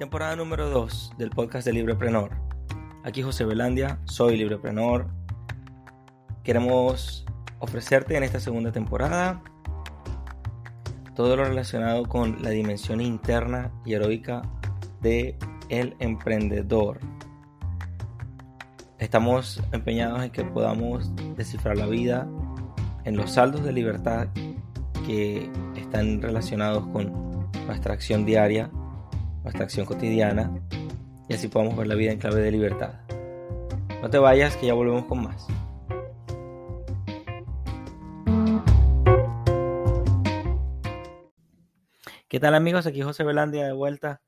Temporada número 2 del podcast de Libreprenor. Aquí José Belandia, soy Libreprenor. Queremos ofrecerte en esta segunda temporada todo lo relacionado con la dimensión interna y heroica de emprendedor. Estamos empeñados en que podamos descifrar la vida en los saldos de libertad que están relacionados con nuestra acción diaria, nuestra acción cotidiana, y así podamos ver la vida en clave de libertad. No te vayas, que ya volvemos con más. ¿Qué tal amigos? Aquí José Belandia de vuelta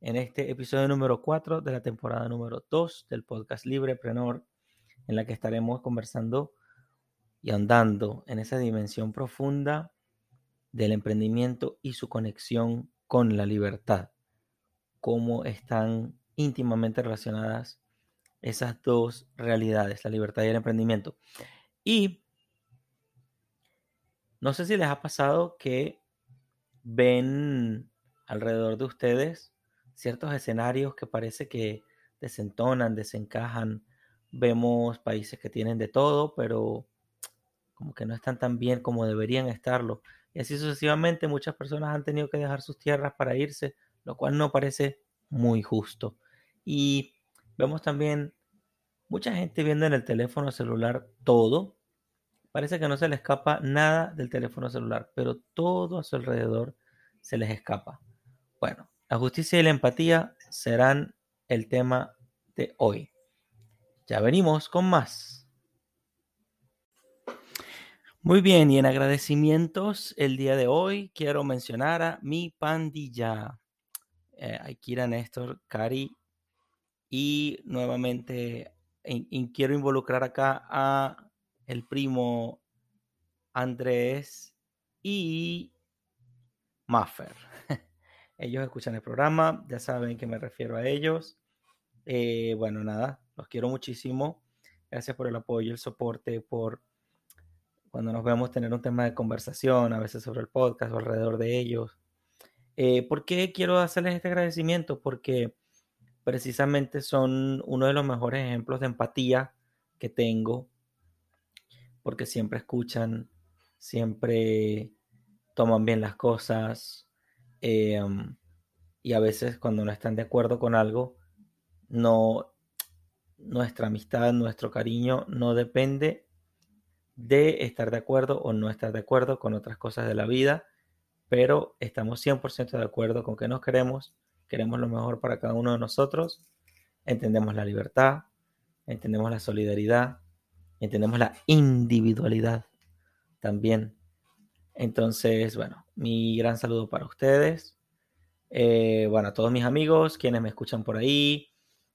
en este episodio número 4 de la temporada número 2 del podcast Libreprenor, en la que estaremos conversando y andando en esa dimensión profunda del emprendimiento y su conexión con la libertad. Cómo están íntimamente relacionadas esas dos realidades, la libertad y el emprendimiento. Y no sé si les ha pasado que ven alrededor de ustedes ciertos escenarios que parece que desentonan, desencajan. Vemos países que tienen de todo, pero como que no están tan bien como deberían estarlo. Y así sucesivamente muchas personas han tenido que dejar sus tierras para irse, lo cual no parece muy justo. Y vemos también mucha gente viendo en el teléfono celular todo. Parece que no se le escapa nada del teléfono celular, pero todo a su alrededor se les escapa. Bueno, la justicia y la empatía serán el tema de hoy. Ya venimos con más. Muy bien, y en agradecimientos el día de hoy quiero mencionar a mi pandilla, eh, Aikira, Néstor, Cari, y nuevamente quiero involucrar acá a el primo Andrés y Maffer. ellos escuchan el programa, ya saben que me refiero a ellos. Eh, bueno, nada, los quiero muchísimo. Gracias por el apoyo, el soporte, por cuando nos vemos tener un tema de conversación, a veces sobre el podcast o alrededor de ellos. Eh, ¿Por qué quiero hacerles este agradecimiento? Porque precisamente son uno de los mejores ejemplos de empatía que tengo, porque siempre escuchan, siempre toman bien las cosas em, y a veces cuando no están de acuerdo con algo, no nuestra amistad, nuestro cariño no depende de estar de acuerdo o no estar de acuerdo con otras cosas de la vida, pero estamos 100% de acuerdo con que nos queremos, queremos lo mejor para cada uno de nosotros, entendemos la libertad, entendemos la solidaridad, entendemos la individualidad también. Entonces, bueno, mi gran saludo para ustedes. Eh, bueno, a todos mis amigos, quienes me escuchan por ahí,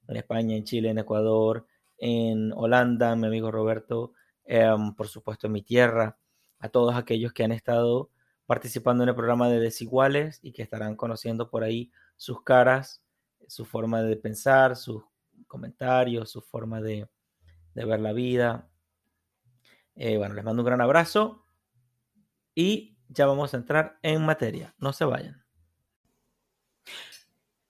en España, en Chile, en Ecuador, en Holanda, mi amigo Roberto, Em, por supuesto en mi tierra, a todos aquellos que han estado participando en el programa de Desiguales y que estarán conociendo por ahí sus caras, su forma de pensar, sus comentarios, su forma de, ver la vida. Eh, bueno, les mando un gran abrazo y ya vamos a entrar en materia. No se vayan.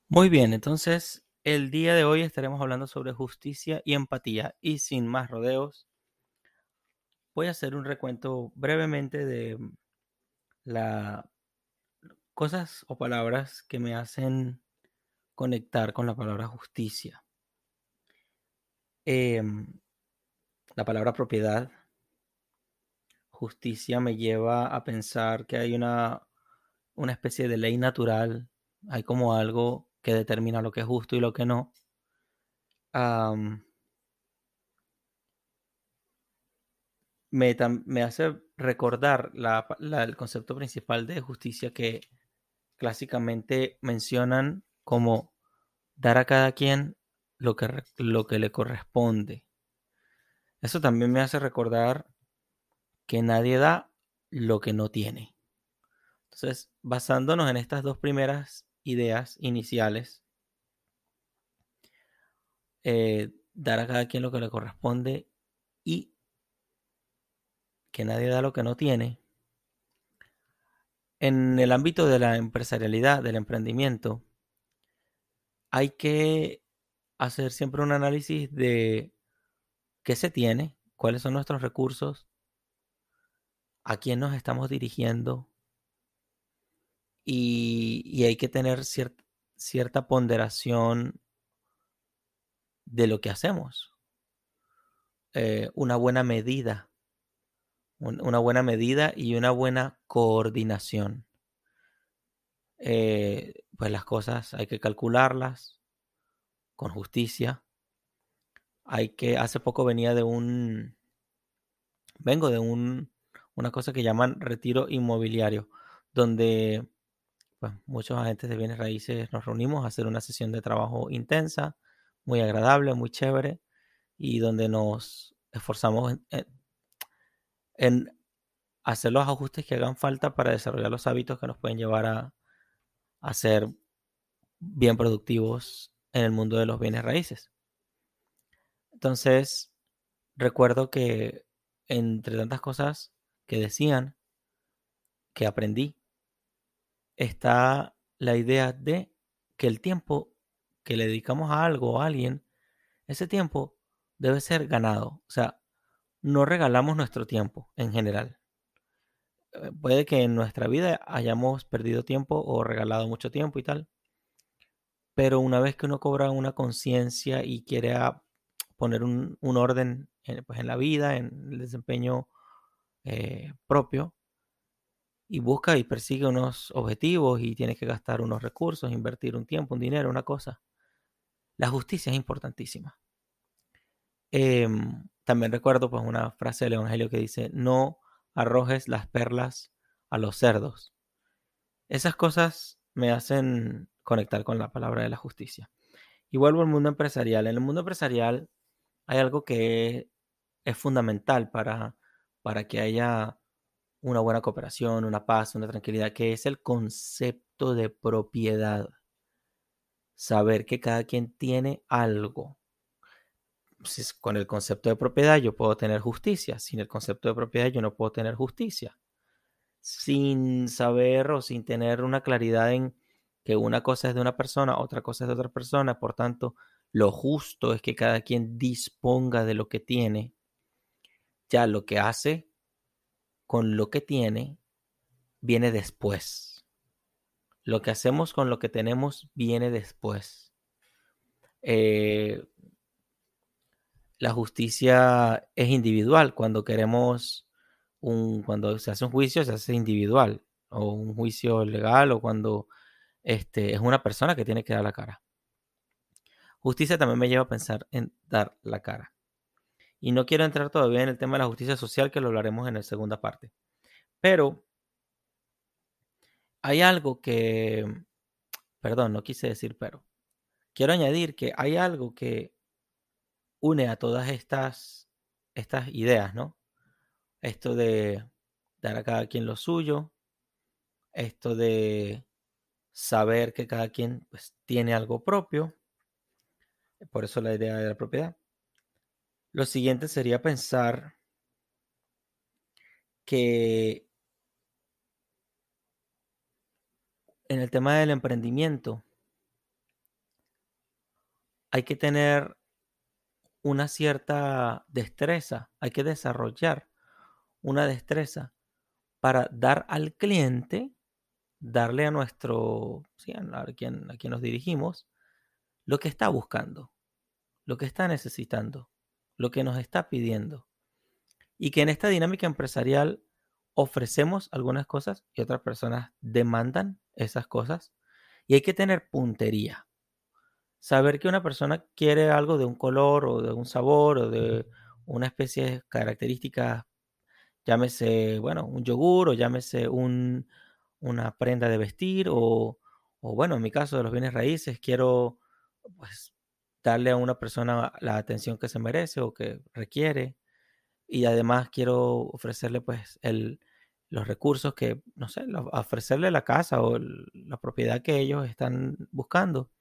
Muy bien, entonces el día de hoy estaremos hablando sobre justicia y empatía y sin más rodeos voy a hacer un recuento brevemente de las cosas o palabras que me hacen conectar con la palabra justicia. Em, la palabra propiedad, justicia me lleva a pensar que hay una, una especie de ley natural, hay como algo que determina lo que es justo y lo que no me, hace recordar el concepto principal de justicia que clásicamente mencionan como dar a cada quien lo que, lo que le corresponde. Eso también me hace recordar que nadie da lo que no tiene. Entonces, basándonos en estas dos primeras ideas iniciales, eh, dar a cada quien lo que le corresponde y que nadie da lo que no tiene, en el ámbito de la empresarialidad, del emprendimiento, hay que hacer siempre un análisis de qué se tiene, cuáles son nuestros recursos, a quién nos estamos dirigiendo y, hay que tener cierta ponderación de lo que hacemos. Eh, una buena medida, una buena medida y una buena coordinación. Eh, pues las cosas hay que calcularlas con justicia. Hay que, hace poco venía de un, vengo de un, una cosa que llaman retiro inmobiliario, donde pues, muchos agentes de bienes raíces nos reunimos a hacer una sesión de trabajo intensa, muy agradable, muy chévere, y donde nos esforzamos en, hacer los ajustes que hagan falta para desarrollar los hábitos que nos pueden llevar a, a ser bien productivos en el mundo de los bienes raíces. Entonces, recuerdo que entre tantas cosas que decían, que aprendí, está la idea de que el tiempo que le dedicamos a algo o a alguien, ese tiempo debe ser ganado. O sea, no regalamos nuestro tiempo en general. Eh, puede que en nuestra vida hayamos perdido tiempo o regalado mucho tiempo y tal. Pero una vez que uno cobra una conciencia y quiere poner un, orden en, pues en la vida, en el desempeño eh, propio, y busca y persigue unos objetivos y tiene que gastar unos recursos, invertir un tiempo, un dinero, una cosa, la justicia es importantísima. Em, también recuerdo pues una frase del Evangelio que dice, no arrojes las perlas a los cerdos. Esas cosas me hacen conectar con la palabra de la justicia. Y vuelvo al mundo empresarial. En el mundo empresarial hay algo que es fundamental para, para que haya una buena cooperación, una paz, una tranquilidad, que es el concepto de propiedad saber que cada quien tiene algo. Con el concepto de propiedad yo puedo tener justicia, sin el concepto de propiedad yo no puedo tener justicia. Sin saber o sin tener una claridad en que una cosa es de una persona, otra cosa es de otra persona, por tanto, lo justo es que cada quien disponga de lo que tiene. Ya lo que hace con lo que tiene viene después. Lo que hacemos con lo que tenemos viene después. Eh, la justicia es individual. Cuando queremos un, cuando se hace un juicio, se hace individual. O un juicio legal, o cuando este, es una persona que tiene que dar la cara. Justicia también me lleva a pensar en dar la cara. Y no quiero entrar todavía en el tema de la justicia social, que lo hablaremos en la segunda parte. Pero hay algo que, perdón, no quise decir pero. Quiero añadir que hay algo que une a todas estas, estas ideas, ¿no? Esto de dar a cada quien lo suyo, esto de saber que cada quien pues, tiene algo propio, por eso la idea de la propiedad. Lo siguiente sería pensar que en el tema del emprendimiento hay que tener una cierta destreza, hay que desarrollar una destreza para dar al cliente, darle a nuestro, a, quien, a quien nos dirigimos, lo que está buscando, lo que está necesitando, lo que nos está pidiendo. Y que en esta dinámica empresarial ofrecemos algunas cosas y otras personas demandan esas cosas. Y hay que tener puntería. Saber que una persona quiere algo de un color o de un sabor o de una especie de características, llámese, bueno, un yogur o llámese un, una prenda de vestir o, o, bueno, en mi caso de los bienes raíces, quiero pues darle a una persona la atención que se merece o que requiere y además quiero ofrecerle pues el, los recursos que, no sé, ofrecerle la casa o la propiedad que ellos están buscando.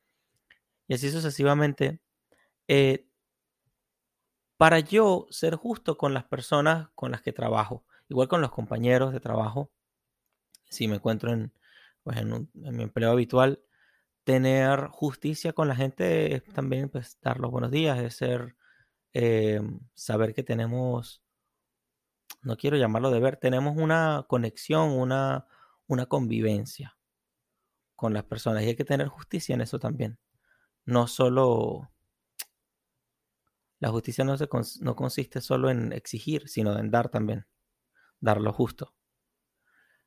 Y así sucesivamente. Eh, para yo ser justo con las personas con las que trabajo, igual con los compañeros de trabajo, si me encuentro en, pues en, mi empleo habitual, tener justicia con la gente es también pues, dar los buenos días, es ser, eh, saber que tenemos, no quiero llamarlo deber, tenemos una conexión, una, una convivencia con las personas y hay que tener justicia en eso también. No solo, la justicia no, se, no consiste solo en exigir, sino en dar también, dar lo justo.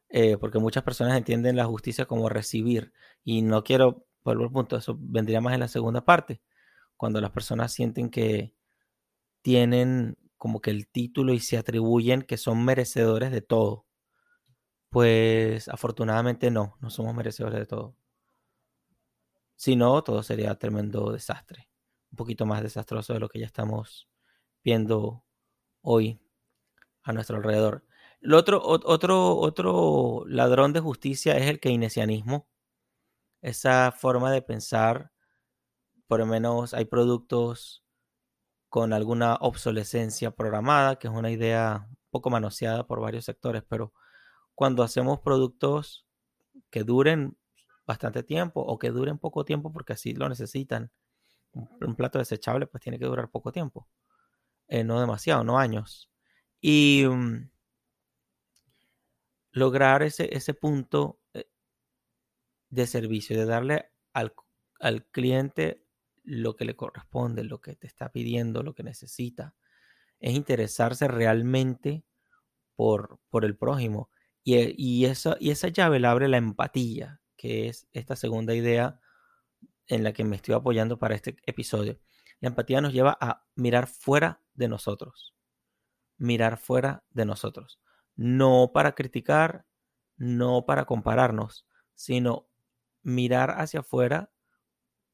Eh, porque muchas personas entienden la justicia como recibir y no quiero, por el punto, eso vendría más en la segunda parte, cuando las personas sienten que tienen como que el título y se atribuyen que son merecedores de todo. Pues afortunadamente no, no somos merecedores de todo. Si no, todo sería tremendo desastre. Un poquito más desastroso de lo que ya estamos viendo hoy a nuestro alrededor. El otro, otro, otro ladrón de justicia es el keynesianismo. Esa forma de pensar, por lo menos hay productos con alguna obsolescencia programada, que es una idea un poco manoseada por varios sectores, pero cuando hacemos productos que duren bastante tiempo o que duren poco tiempo porque así lo necesitan, un, plato desechable pues tiene que durar poco tiempo, eh, no demasiado, no años. Y mm, lograr ese, ese punto eh, de servicio, de darle al, al cliente lo que le corresponde, lo que te está pidiendo, lo que necesita. Es interesarse realmente por, por el prójimo. Y, eh, y, esa, y esa llave la abre la empatía, es esta segunda idea en la que me estoy apoyando para este episodio. La empatía nos lleva a mirar fuera de nosotros. Mirar fuera de nosotros no para criticar, no para compararnos, sino mirar hacia afuera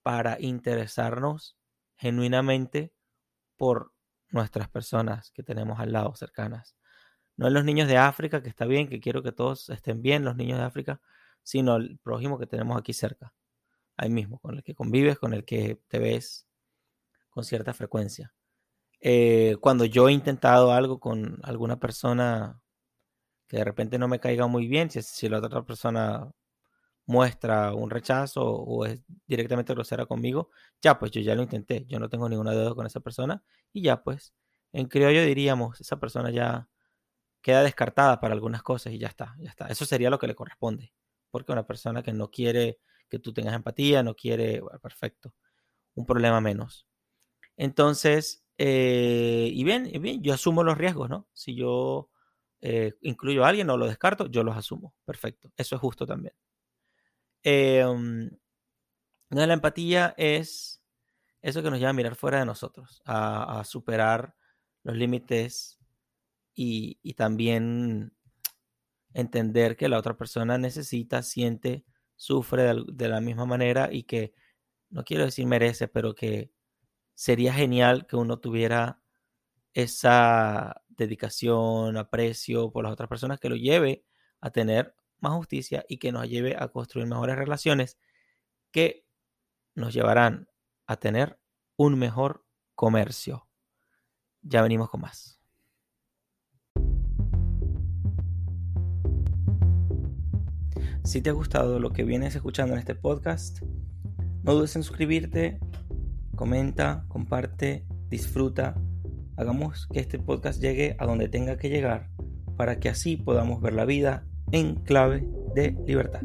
para interesarnos genuinamente por nuestras personas que tenemos al lado cercanas. No en los niños de África, que está bien, que quiero que todos estén bien, los niños de África, sino el prójimo que tenemos aquí cerca, ahí mismo, con el que convives, con el que te ves con cierta frecuencia. Eh, cuando yo he intentado algo con alguna persona que de repente no me caiga muy bien, si, si la otra persona muestra un rechazo o es directamente grosera conmigo, ya pues yo ya lo intenté, yo no tengo ninguna deuda con esa persona y ya pues en criollo diríamos, esa persona ya queda descartada para algunas cosas y ya está, ya está. Eso sería lo que le corresponde, porque una persona que no quiere que tú tengas empatía, no quiere, perfecto, un problema menos. Entonces, eh, y bien, y bien, yo asumo los riesgos, ¿no? Si yo eh, incluyo a alguien o lo descarto, yo los asumo. Perfecto. Eso es justo también. Em, la empatía es eso que nos lleva a mirar fuera de nosotros, a, superar los límites y, también entender que la otra persona necesita, siente, sufre de, la misma manera y que, no quiero decir merece, pero que sería genial que uno tuviera esa dedicación, aprecio por las otras personas que lo lleve a tener más justicia y que nos lleve a construir mejores relaciones que nos llevarán a tener un mejor comercio. Ya venimos con más. Si te ha gustado lo que vienes escuchando en este podcast, no dudes en suscribirte, comenta, comparte, disfruta hagamos que este podcast llegue a donde tenga que llegar para que así podamos ver la vida en clave de libertad.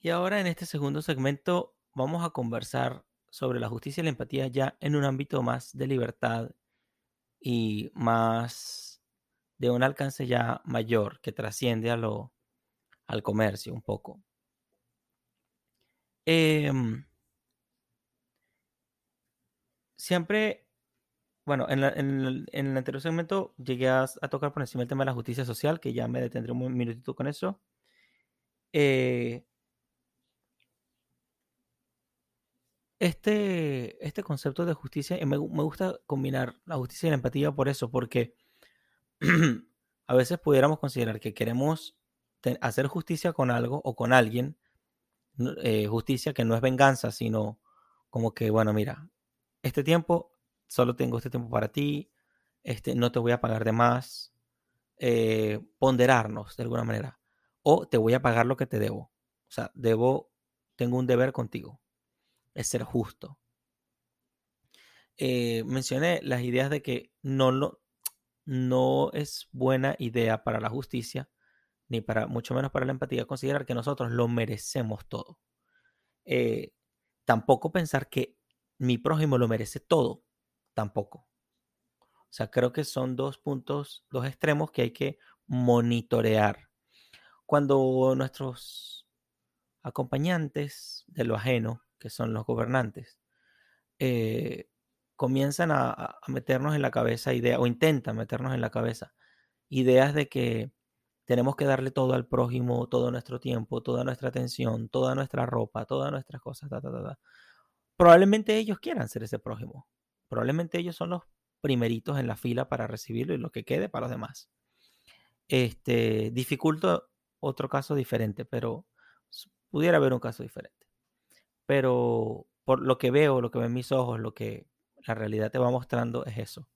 Y ahora en este segundo segmento vamos a conversar sobre la justicia y la empatía ya en un ámbito más de libertad y más de un alcance ya mayor que trasciende a lo, al comercio un poco. Eh, siempre, bueno, en, el anterior segmento llegué a, tocar por encima el tema de la justicia social, que ya me detendré un minutito con eso. Eh, este, este concepto de justicia, me, me gusta combinar la justicia y la empatía por eso, porque a veces pudiéramos considerar que queremos hacer justicia con algo o con alguien, eh, justicia que no es venganza, sino como que, bueno, mira, este tiempo, solo tengo este tiempo para ti, este, no te voy a pagar de más, eh, ponderarnos de alguna manera. o te voy a pagar lo que te debo. O sea, debo, tengo un deber contigo. Es ser justo. Eh, mencioné las ideas de que no, lo, no es buena idea para la justicia, ni para mucho menos para la empatía, considerar que nosotros lo merecemos todo. Eh, tampoco pensar que mi prójimo lo merece todo, tampoco. O sea, creo que son dos puntos, dos extremos que hay que monitorear. Cuando nuestros acompañantes de lo ajeno, que son los gobernantes, eh, comienzan a, meternos en la cabeza ideas, o intentan meternos en la cabeza ideas de que tenemos que darle todo al prójimo, todo nuestro tiempo, toda nuestra atención, toda nuestra ropa, todas nuestras cosas, probablemente ellos quieran ser ese prójimo. Probablemente ellos son los primeritos en la fila para recibirlo y lo que quede para los demás. Este, dificulta otro caso diferente, pero pudiera haber un caso diferente. Pero por lo que veo, lo que ven mis ojos, lo que la realidad te va mostrando es eso.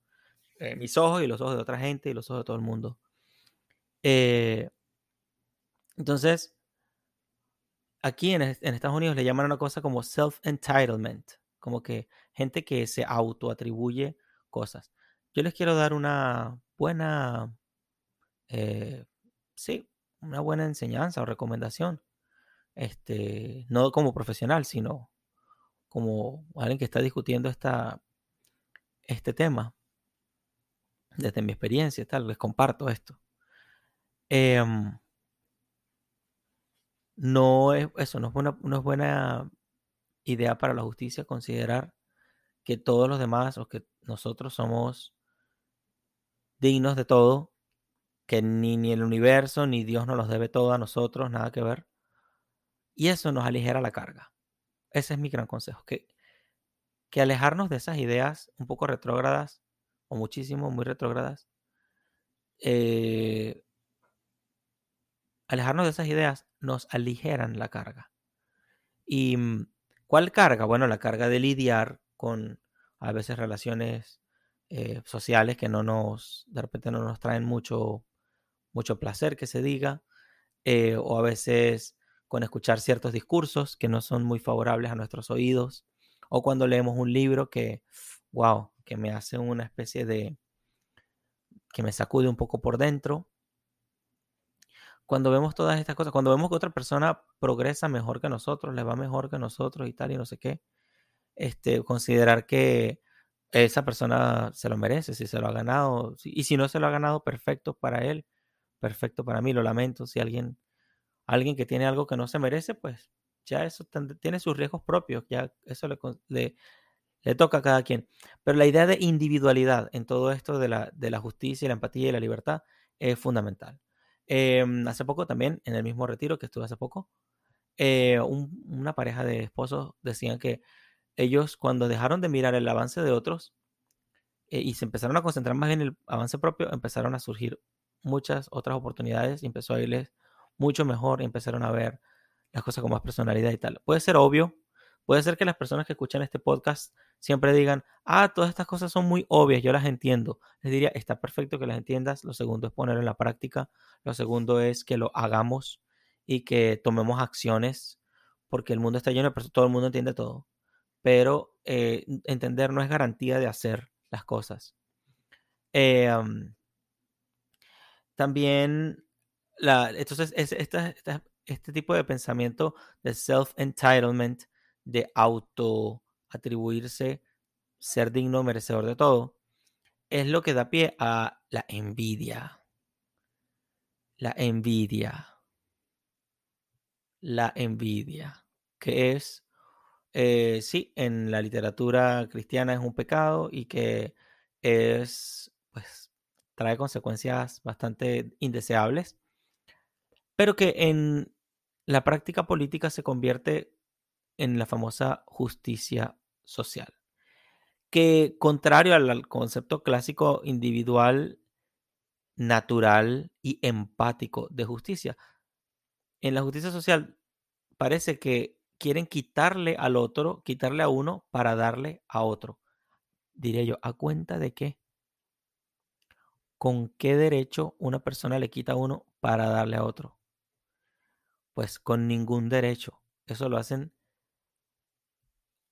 Eh, mis ojos y los ojos de otra gente y los ojos de todo el mundo. Eh, entonces, aquí en, en, Estados Unidos le llaman una cosa como self-entitlement, como que gente que se autoatribuye cosas. Yo les quiero dar una buena, eh, sí, una buena enseñanza o recomendación. Este, no como profesional, sino como alguien que está discutiendo esta, este tema. Desde mi experiencia, tal, les comparto esto. Em, no es eso, no es, buena, no es buena idea para la justicia considerar que todos los demás o que nosotros somos dignos de todo, que ni, ni el universo ni Dios nos los debe todo a nosotros, nada que ver. Y eso nos aligera la carga. Ese es mi gran consejo, que, que alejarnos de esas ideas un poco retrógradas, o muchísimo, muy retrógradas, eh, alejarnos de esas ideas nos aligeran la carga. ¿Y mm, cuál carga? Bueno, la carga de lidiar con a veces relaciones eh, sociales que no nos, de repente no nos traen mucho, mucho placer que se diga, eh, o a veces con escuchar ciertos discursos que no son muy favorables a nuestros oídos, o cuando leemos un libro que, wow, que me hace una especie de, que me sacude un poco por dentro. Cuando vemos todas estas cosas, cuando vemos que otra persona progresa mejor que nosotros, le va mejor que nosotros y tal y no sé qué, este, considerar que esa persona se lo merece, si se lo ha ganado, y si no se lo ha ganado, perfecto para él, perfecto para mí, lo lamento, si alguien, alguien que tiene algo que no se merece, pues ya eso tiene sus riesgos propios, ya eso le, le, toca a cada quien. Pero la idea de individualidad en todo esto de la, de la justicia, la empatía y la libertad es fundamental. Em, hace poco también, en el mismo retiro que estuve hace poco, eh, una pareja de esposos decían que ellos cuando dejaron de mirar el avance de otros eh, y se empezaron a concentrar más en el avance propio, empezaron a surgir muchas otras oportunidades y empezó a irles mucho mejor empezaron a ver las cosas con más personalidad y tal. Puede ser obvio, puede ser que las personas que escuchan este podcast siempre digan, ah, todas estas cosas son muy obvias, yo las entiendo. Les diría, está perfecto que las entiendas. Lo segundo es ponerlo en la práctica. Lo segundo es que lo hagamos y que tomemos acciones porque el mundo está lleno de personas, todo el mundo entiende todo pero eh, entender no es garantía de hacer las cosas. Eh, también, la, entonces, este tipo de pensamiento de self-entitlement, de auto-atribuirse, ser digno, merecedor de todo, es lo que da pie a la envidia. La envidia. La envidia, que es eh, sí, en la literatura cristiana es un pecado y que es, pues, trae consecuencias bastante indeseables, pero que en la práctica política se convierte en la famosa justicia social, que contrario al concepto clásico individual, natural y empático de justicia, en la justicia social parece que quieren quitarle al otro, quitarle a uno para darle a otro. Diré yo, ¿a cuenta de qué? ¿Con qué derecho una persona le quita a uno para darle a otro? Pues con ningún derecho. Eso lo hacen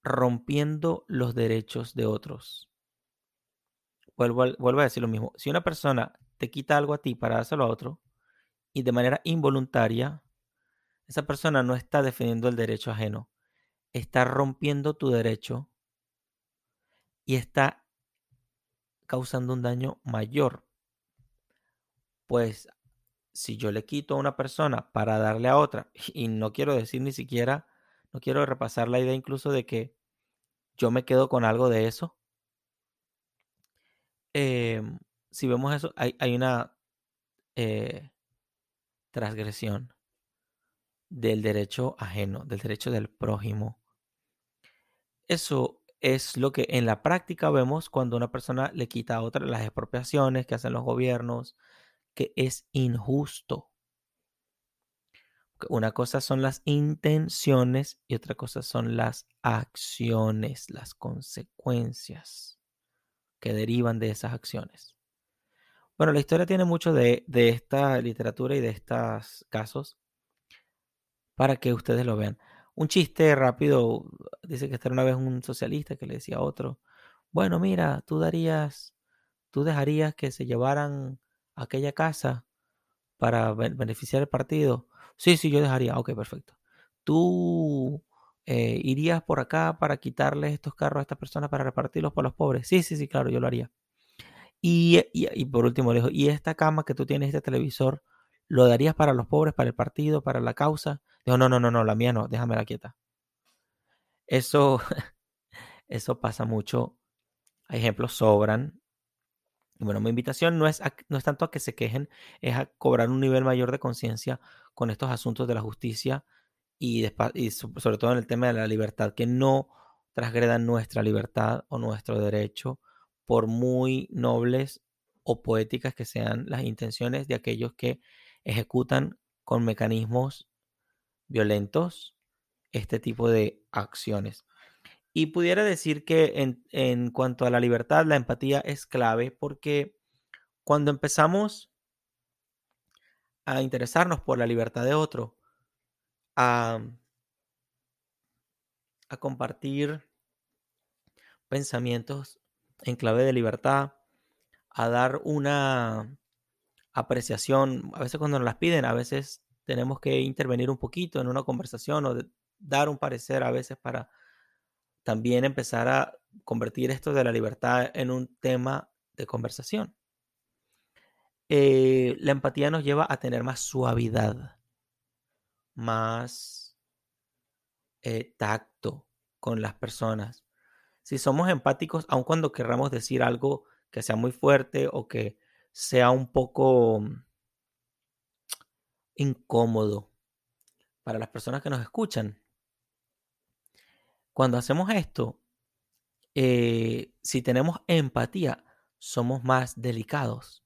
rompiendo los derechos de otros. Vuelvo a, vuelvo a decir lo mismo. Si una persona te quita algo a ti para dárselo a otro y de manera involuntaria, esa persona no está defendiendo el derecho ajeno, está rompiendo tu derecho y está causando un daño mayor. Pues si yo le quito a una persona para darle a otra, y no quiero decir ni siquiera, no quiero repasar la idea incluso de que yo me quedo con algo de eso. Em, si vemos eso, hay, una eh, transgresión del derecho ajeno, del derecho del prójimo. Eso es lo que en la práctica vemos cuando una persona le quita a otra las expropiaciones que hacen los gobiernos, que es injusto. Una cosa son las intenciones y otra cosa son las acciones, las consecuencias que derivan de esas acciones. Bueno, la historia tiene mucho de, esta literatura y de estos casos para que ustedes lo vean. Un chiste rápido, dice que era una vez un socialista que le decía a otro, bueno, mira, tú darías, tú dejarías que se llevaran aquella casa para beneficiar el partido. Sí, sí, yo dejaría. Ok, perfecto. ¿Tú eh, irías por acá para quitarles estos carros a estas personas para repartirlos por los pobres? Sí, sí, sí, claro, yo lo haría. Y, y, por último le dijo, ¿y esta cama que tú tienes, este televisor, lo darías para los pobres, para el partido, para la causa? Dijo, no, no, no, no, la mía no, déjamela quieta. Eso, eso pasa mucho. Hay ejemplos sobran bueno, mi invitación no es, no es tanto a que se quejen, es a cobrar un nivel mayor de conciencia con estos asuntos de la justicia y, sobre todo en el tema de la libertad, que no transgredan nuestra libertad o nuestro derecho, por muy nobles o poéticas que sean las intenciones de aquellos que ejecutan con mecanismos violentos este tipo de acciones. Y pudiera decir que en, cuanto a la libertad, la empatía es clave porque cuando empezamos a interesarnos por la libertad de otro, a, a compartir pensamientos en clave de libertad, a dar una apreciación, a veces cuando nos las piden, a veces tenemos que intervenir un poquito en una conversación o dar un parecer a veces para también empezar a convertir esto de la libertad en un tema de conversación. Eh, la empatía nos lleva a tener más suavidad, más eh, tacto con las personas. Si somos empáticos, aun cuando querramos decir algo que sea muy fuerte o que sea un poco incómodo para las personas que nos escuchan, cuando hacemos esto, eh, si tenemos empatía, somos más delicados,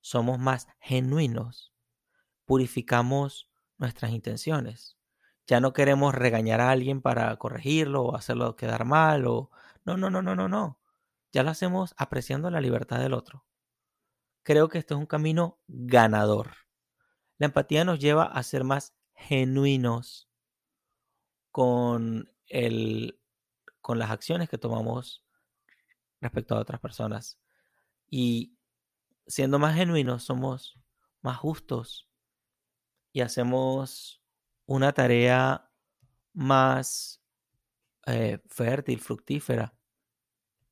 somos más genuinos, purificamos nuestras intenciones. Ya no queremos regañar a alguien para corregirlo o hacerlo quedar mal o no, no, no, no, no, no. Ya lo hacemos apreciando la libertad del otro. Creo que esto es un camino ganador. La empatía nos lleva a ser más genuinos con el, con las acciones que tomamos respecto a otras personas. Y siendo más genuinos, somos más justos y hacemos una tarea más eh, fértil, fructífera,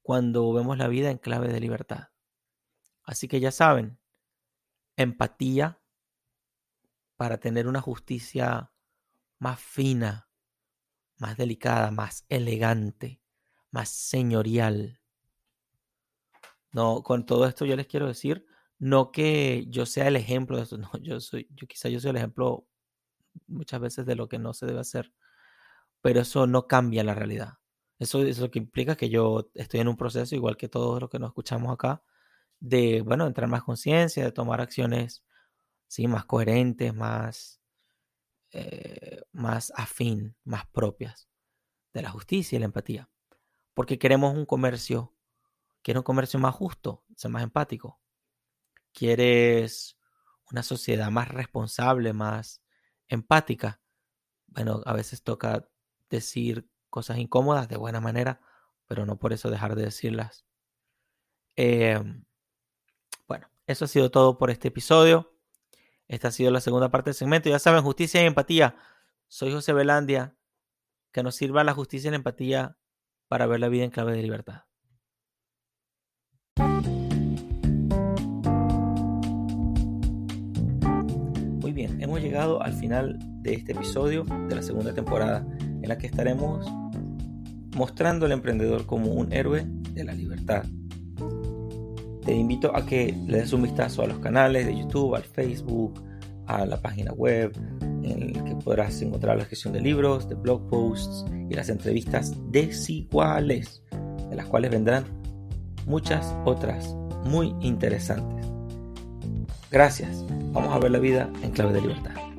cuando vemos la vida en clave de libertad. Así que ya saben, empatía para tener una justicia más fina, más delicada, más elegante, más señorial. No, con todo esto yo les quiero decir, no que yo sea el ejemplo de eso, no, yo soy, yo quizá yo soy el ejemplo muchas veces de lo que no se debe hacer, pero eso no cambia la realidad. Eso es lo que implica que yo estoy en un proceso, igual que todos los que nos escuchamos acá, de, bueno, entrar más conciencia, de tomar acciones, sí, más coherentes, más, eh, más afín, más propias de la justicia y la empatía. Porque queremos un comercio, quieres un comercio más justo, ser más empático. Quieres una sociedad más responsable, más empática. Bueno, a veces toca decir cosas incómodas de buena manera, pero no por eso dejar de decirlas. Em, bueno, eso ha sido todo por este episodio. Esta ha sido la segunda parte del segmento. Ya saben, justicia y empatía. Soy José Belandia. Que nos sirva la justicia y la empatía para ver la vida en clave de libertad. Muy bien, hemos llegado al final de este episodio de la segunda temporada en la que estaremos mostrando al emprendedor como un héroe de la libertad. Te invito a que le des un vistazo a los canales de YouTube, al Facebook, a la página web, en el que podrás encontrar la gestión de libros, de blog posts y las entrevistas desiguales, de las cuales vendrán muchas otras muy interesantes. Gracias. Vamos a ver la vida en clave de libertad.